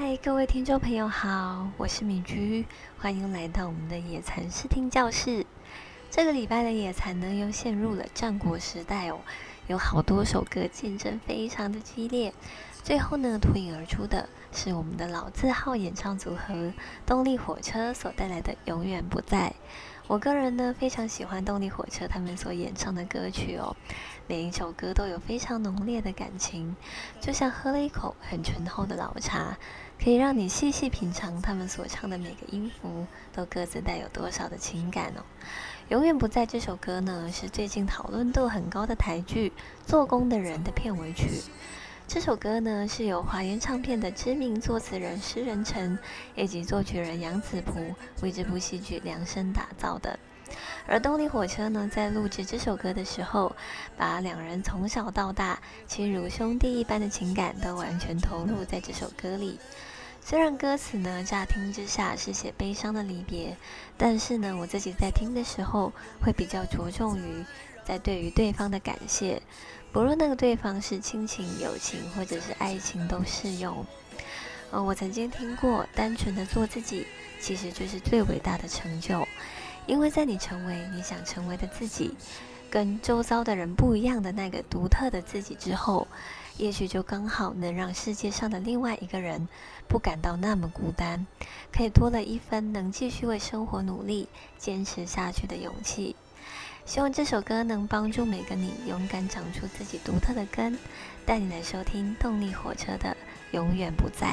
嗨，各位听众朋友好，我是米居，欢迎来到我们的野餐视听教室。这个礼拜的野餐呢，又陷入了战国时代哦，有好多首歌竞争非常的激烈，最后呢，脱颖而出的是我们的老字号演唱组合动力火车所带来的《永远不在》。我个人呢，非常喜欢动力火车他们所演唱的歌曲哦，每一首歌都有非常浓烈的感情，就像喝了一口很醇厚的老茶，可以让你细细品尝他们所唱的每个音符，都各自带有多少的情感哦。永远不在这首歌呢，是最近讨论度很高的台剧《做工的人》的片尾曲。这首歌呢，是由华研唱片的知名作词人施仁成以及作曲人杨子璞为这部戏剧量身打造的。而动力火车呢，在录制这首歌的时候，把两人从小到大亲如兄弟一般的情感都完全投入在这首歌里。虽然歌词呢，乍听之下是写悲伤的离别，但是呢，我自己在听的时候会比较着重于在对于对方的感谢。不论那个对方是亲情、友情或者是爱情，都适用。呃，我曾经听过，单纯的做自己，其实就是最伟大的成就。因为在你成为你想成为的自己，跟周遭的人不一样的那个独特的自己之后，也许就刚好能让世界上的另外一个人不感到那么孤单，可以多了一分能继续为生活努力、坚持下去的勇气。希望这首歌能帮助每个你勇敢长出自己独特的根，带你来收听动力火车的《永远不在》。